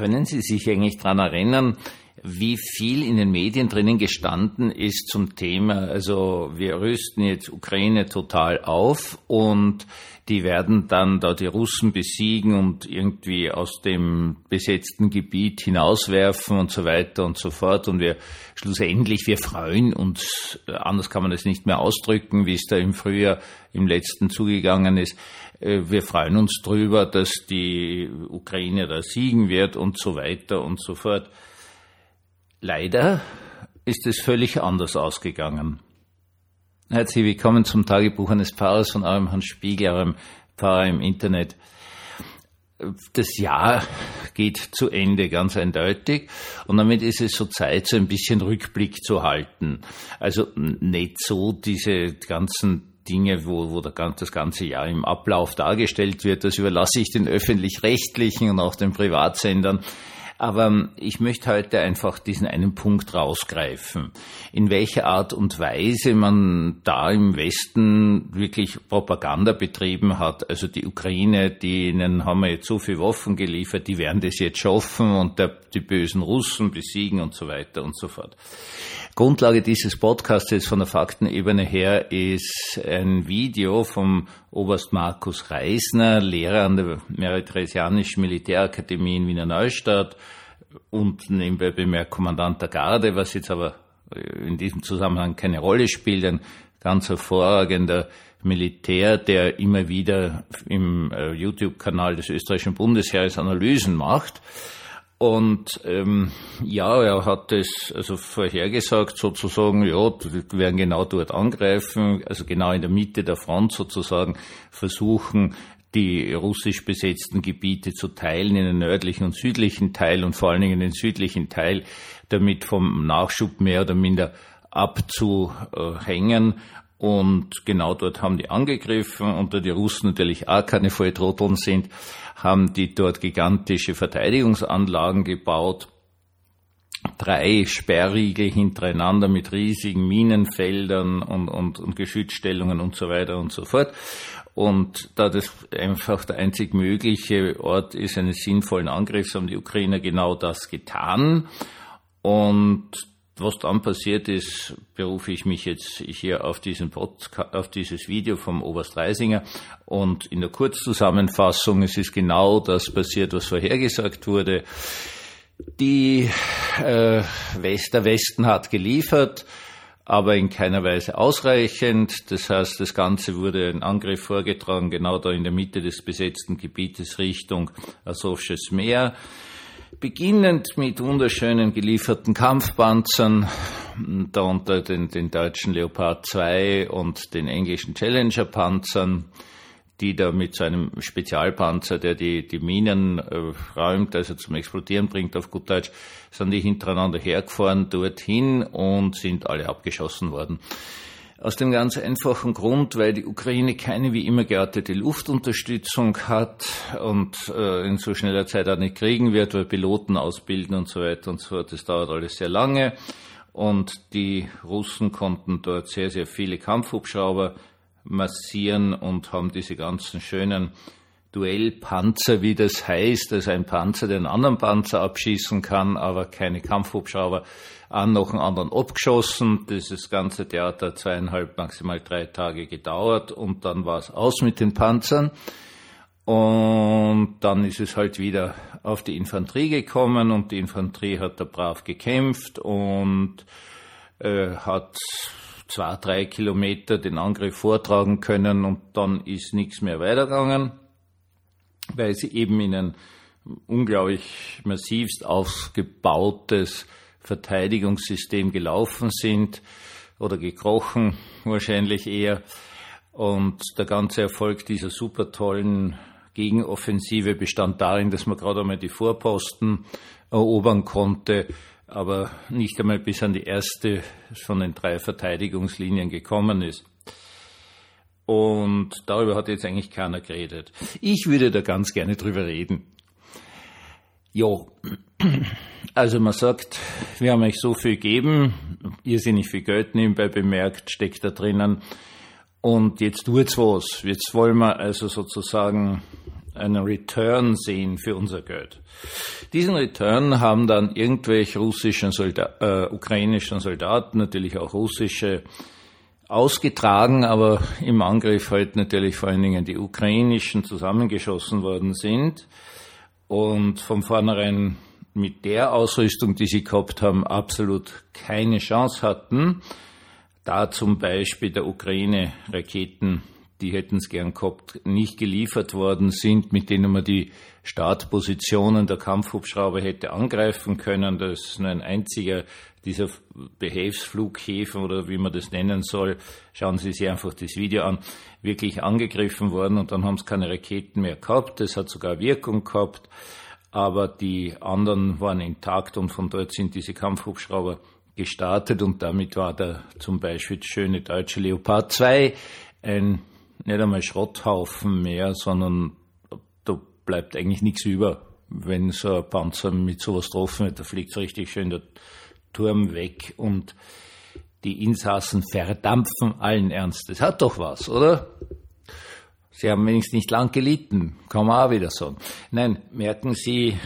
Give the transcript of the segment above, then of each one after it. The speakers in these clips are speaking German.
Können Sie sich eigentlich daran erinnern, wie viel in den Medien drinnen gestanden ist zum Thema, also wir rüsten jetzt Ukraine total auf und die werden dann da die Russen besiegen und irgendwie aus dem besetzten Gebiet hinauswerfen und so weiter und so fort. Und wir schlussendlich, wir freuen uns, anders kann man das nicht mehr ausdrücken, wie es da im Frühjahr im letzten zugegangen ist. Äh, wir freuen uns drüber, dass die Ukraine da siegen wird und so weiter und so fort. Leider ist es völlig anders ausgegangen. Herzlich willkommen zum Tagebuch eines Pfarrers von eurem Hans Spiegel, eurem Pfarrer im Internet. Das Jahr geht zu Ende, ganz eindeutig. Und damit ist es so Zeit, so ein bisschen Rückblick zu halten. Also nicht so diese ganzen Dinge, wo, wo das ganze Jahr im Ablauf dargestellt wird. Das überlasse ich den öffentlich-rechtlichen und auch den Privatsendern. Aber ähm, ich möchte heute einfach diesen einen Punkt rausgreifen. In welcher Art und Weise man da im Westen wirklich Propaganda betrieben hat. Also die Ukraine, denen haben wir jetzt so viele Waffen geliefert, die werden das jetzt schaffen und der, die bösen Russen besiegen und so weiter und so fort. Grundlage dieses Podcasts von der Faktenebene her ist ein Video vom Oberst Markus Reisner, Lehrer an der Meritheresianischen Militärakademie in Wiener Neustadt und nebenbei bemerkt Kommandant der Garde, was jetzt aber in diesem Zusammenhang keine Rolle spielt, ein ganz hervorragender Militär, der immer wieder im äh, YouTube-Kanal des österreichischen Bundesheeres Analysen macht. Und ähm, ja, er hat es also vorhergesagt, sozusagen, ja, wir werden genau dort angreifen, also genau in der Mitte der Front sozusagen versuchen, die russisch besetzten Gebiete zu teilen in den nördlichen und südlichen Teil und vor allen Dingen den südlichen Teil, damit vom Nachschub mehr oder minder abzuhängen und genau dort haben die angegriffen und da die Russen natürlich auch keine Volltrotteln sind, haben die dort gigantische Verteidigungsanlagen gebaut. Drei Sperrriegel hintereinander mit riesigen Minenfeldern und, und, und Geschützstellungen und so weiter und so fort. Und da das einfach der einzig mögliche Ort ist eines sinnvollen Angriffs, haben die Ukrainer genau das getan. Und was dann passiert ist, berufe ich mich jetzt hier auf, diesen Podcast, auf dieses Video vom Oberst Reisinger und in der Kurzzusammenfassung, es ist genau das passiert, was vorhergesagt wurde. Die, äh, West, der Westen hat geliefert, aber in keiner Weise ausreichend. Das heißt, das Ganze wurde ein Angriff vorgetragen, genau da in der Mitte des besetzten Gebietes Richtung Asowsches Meer beginnend mit wunderschönen gelieferten Kampfpanzern, darunter den, den deutschen Leopard 2 und den englischen Challenger Panzern, die da mit so einem Spezialpanzer, der die, die Minen äh, räumt, also zum Explodieren bringt auf gut Deutsch, sind die hintereinander hergefahren dorthin und sind alle abgeschossen worden. Aus dem ganz einfachen Grund, weil die Ukraine keine wie immer geartete Luftunterstützung hat und äh, in so schneller Zeit auch nicht kriegen wird, weil Piloten ausbilden und so weiter und so fort. Das dauert alles sehr lange. Und die Russen konnten dort sehr, sehr viele Kampfhubschrauber massieren und haben diese ganzen schönen Duellpanzer, wie das heißt, also ein Panzer, einen anderen Panzer abschießen kann, aber keine Kampfhubschrauber, an noch einen anderen abgeschossen. Dieses ganze Theater hat zweieinhalb, maximal drei Tage gedauert und dann war es aus mit den Panzern. Und dann ist es halt wieder auf die Infanterie gekommen und die Infanterie hat da brav gekämpft und äh, hat zwei, drei Kilometer den Angriff vortragen können und dann ist nichts mehr weitergegangen weil sie eben in ein unglaublich massivst aufgebautes Verteidigungssystem gelaufen sind oder gekrochen wahrscheinlich eher. Und der ganze Erfolg dieser super tollen Gegenoffensive bestand darin, dass man gerade einmal die Vorposten erobern konnte, aber nicht einmal bis an die erste von den drei Verteidigungslinien gekommen ist. Und darüber hat jetzt eigentlich keiner geredet. Ich würde da ganz gerne drüber reden. Ja, also man sagt, wir haben euch so viel gegeben, irrsinnig viel Geld nebenbei bemerkt, steckt da drinnen. Und jetzt tut's was. Jetzt wollen wir also sozusagen einen Return sehen für unser Geld. Diesen Return haben dann irgendwelche russischen Soldaten, äh, ukrainischen Soldaten, natürlich auch russische, ausgetragen, aber im Angriff halt natürlich vor allen Dingen die ukrainischen zusammengeschossen worden sind und von vornherein mit der Ausrüstung, die sie gehabt haben, absolut keine Chance hatten. Da zum Beispiel der Ukraine Raketen die hätten es gern gehabt, nicht geliefert worden sind, mit denen man die Startpositionen der Kampfhubschrauber hätte angreifen können. Das ist nur ein einziger dieser Behelfsflughäfen oder wie man das nennen soll. Schauen Sie sich einfach das Video an. Wirklich angegriffen worden und dann haben es keine Raketen mehr gehabt. Das hat sogar Wirkung gehabt. Aber die anderen waren intakt und von dort sind diese Kampfhubschrauber gestartet und damit war der zum Beispiel schöne deutsche Leopard 2 ein nicht einmal Schrotthaufen mehr, sondern da bleibt eigentlich nichts über. Wenn so ein Panzer mit sowas getroffen wird, da fliegt richtig schön der Turm weg und die Insassen verdampfen allen Ernstes. Hat doch was, oder? Sie haben wenigstens nicht lang gelitten, kann man auch wieder sagen. Nein, merken Sie,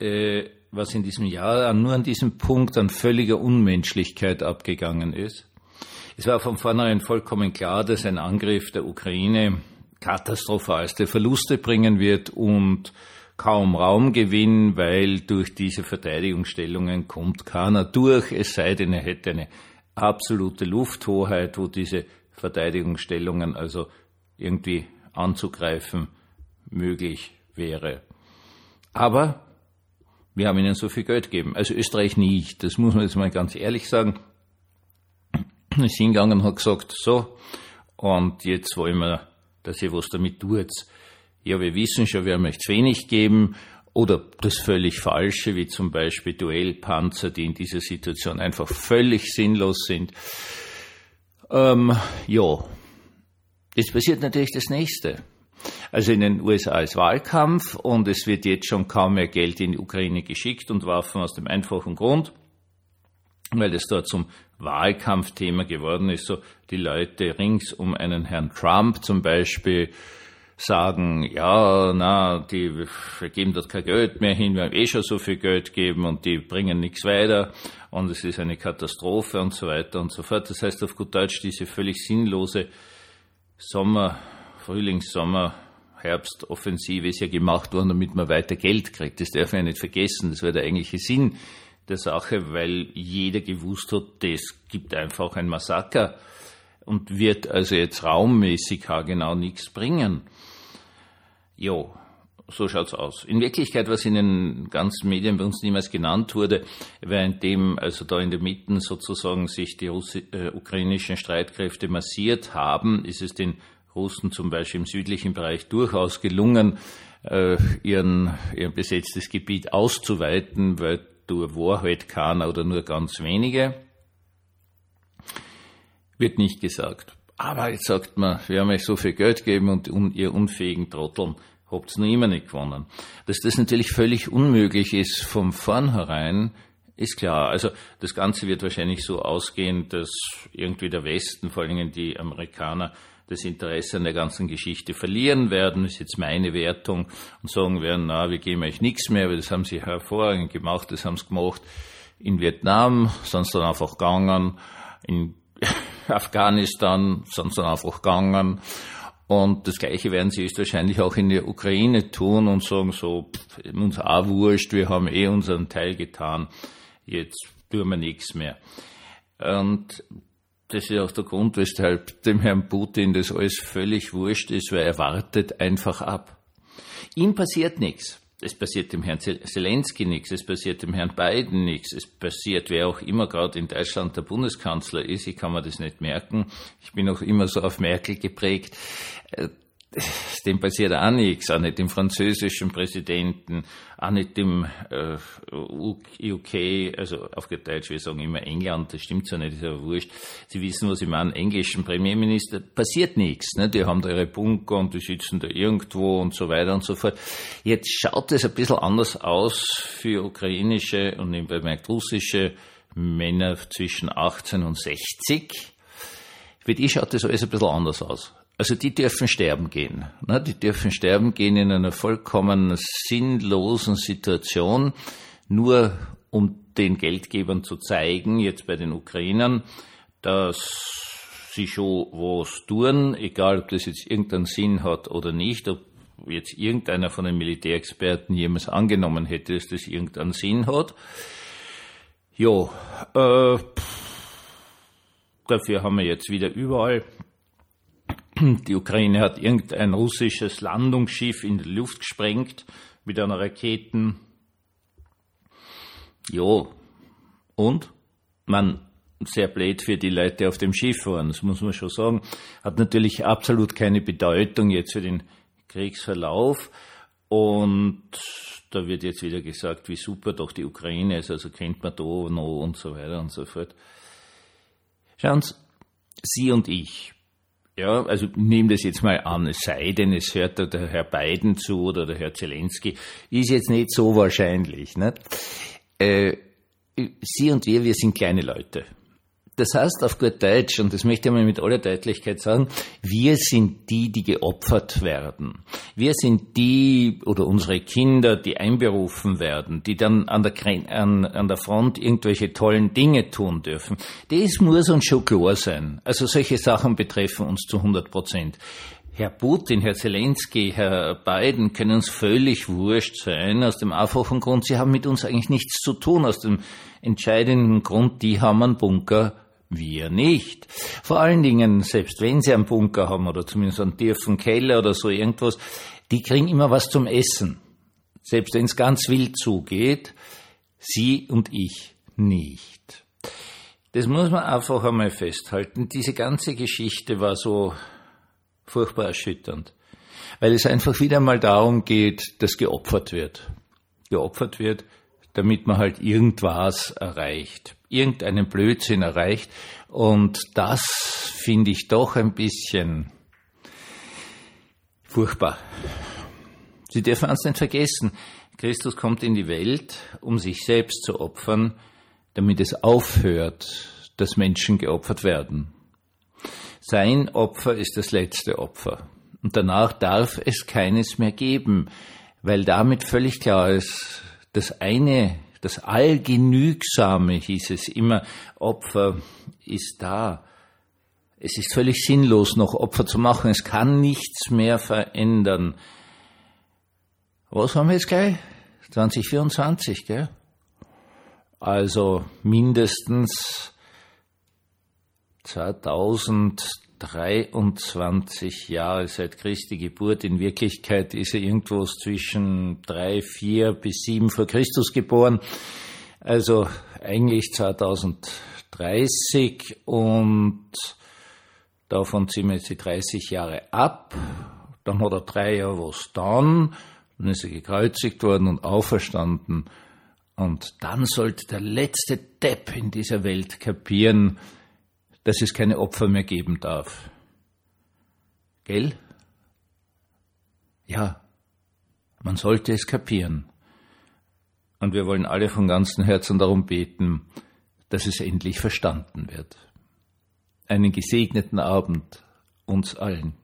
äh, was in diesem Jahr nur an diesem Punkt an völliger Unmenschlichkeit abgegangen ist? Es war von vornherein vollkommen klar, dass ein Angriff der Ukraine katastrophalste Verluste bringen wird und kaum Raumgewinn, weil durch diese Verteidigungsstellungen kommt keiner durch, es sei denn, er hätte eine absolute Lufthoheit, wo diese Verteidigungsstellungen also irgendwie anzugreifen möglich wäre. Aber wir haben ihnen so viel Geld gegeben. Also Österreich nicht. Das muss man jetzt mal ganz ehrlich sagen ist hingegangen und hat gesagt, so, und jetzt wollen wir, dass ihr was damit tut. Ja, wir wissen schon, wir haben euch zu wenig geben, oder das völlig Falsche, wie zum Beispiel Duellpanzer, die in dieser Situation einfach völlig sinnlos sind. Ähm, ja, es passiert natürlich das Nächste. Also in den USA ist Wahlkampf und es wird jetzt schon kaum mehr Geld in die Ukraine geschickt und Waffen aus dem einfachen Grund, weil es dort zum Wahlkampfthema geworden ist. So die Leute rings um einen Herrn Trump zum Beispiel sagen, ja, na, die wir geben dort kein Geld mehr hin, wir haben eh schon so viel Geld gegeben und die bringen nichts weiter und es ist eine Katastrophe und so weiter und so fort. Das heißt auf gut Deutsch, diese völlig sinnlose Sommer, Frühlings, Sommer, Herbstoffensive ist ja gemacht worden, damit man weiter Geld kriegt. Das darf man ja nicht vergessen. Das wäre der eigentliche Sinn der Sache, weil jeder gewusst hat, das gibt einfach ein Massaker und wird also jetzt raummäßig genau nichts bringen. Jo, so schaut's aus. In Wirklichkeit, was in den ganzen Medien bei uns niemals genannt wurde, währenddem also da in der Mitte sozusagen sich die Russi äh, ukrainischen Streitkräfte massiert haben, ist es den Russen zum Beispiel im südlichen Bereich durchaus gelungen, äh, ihren, ihr besetztes Gebiet auszuweiten, weil durch Wahrheit keiner oder nur ganz wenige. Wird nicht gesagt. Aber jetzt sagt man, wir haben euch so viel Geld gegeben und ihr unfähigen Trotteln habt's noch immer nicht gewonnen. Dass das natürlich völlig unmöglich ist vom vornherein, ist klar. Also das Ganze wird wahrscheinlich so ausgehen, dass irgendwie der Westen, vor allem die Amerikaner, das Interesse an der ganzen Geschichte verlieren werden, ist jetzt meine Wertung, und sagen werden, na, wir geben euch nichts mehr, weil das haben sie hervorragend gemacht, das haben sie gemacht in Vietnam, sonst dann einfach gegangen, in Afghanistan, sonst dann einfach gegangen. Und das Gleiche werden sie wahrscheinlich auch in der Ukraine tun und sagen so, pff, uns auch wurscht, wir haben eh unseren Teil getan, jetzt tun wir nichts mehr. Und das ist auch der Grund, weshalb dem Herrn Putin das alles völlig wurscht ist, weil er wartet einfach ab. Ihm passiert nichts. Es passiert dem Herrn Zelensky nichts, es passiert dem Herrn Biden nichts, es passiert, wer auch immer gerade in Deutschland der Bundeskanzler ist, ich kann mir das nicht merken. Ich bin auch immer so auf Merkel geprägt. Dem passiert auch nichts, auch nicht dem französischen Präsidenten, auch nicht dem äh, UK, also auf Deutsch, wir sagen immer England, das stimmt so nicht, ist aber wurscht. Sie wissen, was ich meine, englischen Premierminister, passiert nichts. Ne? Die haben da ihre Bunker und die sitzen da irgendwo und so weiter und so fort. Jetzt schaut es ein bisschen anders aus für ukrainische und nebenbei russische Männer zwischen 18 und 60. Für die schaut das alles ein bisschen anders aus. Also die dürfen sterben gehen. Ne? Die dürfen sterben gehen in einer vollkommen sinnlosen Situation, nur um den Geldgebern zu zeigen, jetzt bei den Ukrainern, dass sie schon was tun, egal ob das jetzt irgendeinen Sinn hat oder nicht, ob jetzt irgendeiner von den Militärexperten jemals angenommen hätte, dass das irgendeinen Sinn hat. Ja, äh, dafür haben wir jetzt wieder überall. Die Ukraine hat irgendein russisches Landungsschiff in die Luft gesprengt mit einer Raketen. Ja, und? Man, sehr blöd für die Leute auf dem Schiff waren, das muss man schon sagen. Hat natürlich absolut keine Bedeutung jetzt für den Kriegsverlauf. Und da wird jetzt wieder gesagt, wie super doch die Ukraine ist, also kennt man da noch und so weiter und so fort. Schauen Sie, Sie und ich, ja, also nehmen das jetzt mal an, es sei denn, es hört der Herr Biden zu oder der Herr Zelensky, ist jetzt nicht so wahrscheinlich. Nicht? Äh, Sie und wir, wir sind kleine Leute. Das heißt auf gut Deutsch, und das möchte ich mal mit aller Deutlichkeit sagen, wir sind die, die geopfert werden. Wir sind die oder unsere Kinder, die einberufen werden, die dann an der, an, an der Front irgendwelche tollen Dinge tun dürfen. Das muss uns schon klar sein. Also solche Sachen betreffen uns zu 100 Prozent. Herr Putin, Herr Zelensky, Herr Biden können uns völlig wurscht sein, aus dem einfachen Grund, sie haben mit uns eigentlich nichts zu tun, aus dem entscheidenden Grund, die haben einen Bunker wir nicht. Vor allen Dingen, selbst wenn sie einen Bunker haben oder zumindest einen tiefen Keller oder so irgendwas, die kriegen immer was zum Essen. Selbst wenn es ganz wild zugeht, sie und ich nicht. Das muss man einfach einmal festhalten. Diese ganze Geschichte war so furchtbar erschütternd, weil es einfach wieder mal darum geht, dass geopfert wird. Geopfert wird, damit man halt irgendwas erreicht irgendeinen Blödsinn erreicht. Und das finde ich doch ein bisschen furchtbar. Sie dürfen eins nicht vergessen. Christus kommt in die Welt, um sich selbst zu opfern, damit es aufhört, dass Menschen geopfert werden. Sein Opfer ist das letzte Opfer. Und danach darf es keines mehr geben, weil damit völlig klar ist, das eine das Allgenügsame hieß es immer, Opfer ist da. Es ist völlig sinnlos, noch Opfer zu machen. Es kann nichts mehr verändern. Was haben wir jetzt gleich? 2024, gell? Also mindestens 2000 23 Jahre seit Christi Geburt. In Wirklichkeit ist er irgendwo zwischen drei, vier bis sieben vor Christus geboren. Also eigentlich 2030 und davon ziehen wir jetzt die 30 Jahre ab. Dann hat er drei Jahre was dann. Dann ist er gekreuzigt worden und auferstanden. Und dann sollte der letzte Depp in dieser Welt kapieren, dass es keine Opfer mehr geben darf. Gell? Ja, man sollte es kapieren. Und wir wollen alle von ganzem Herzen darum beten, dass es endlich verstanden wird. Einen gesegneten Abend uns allen.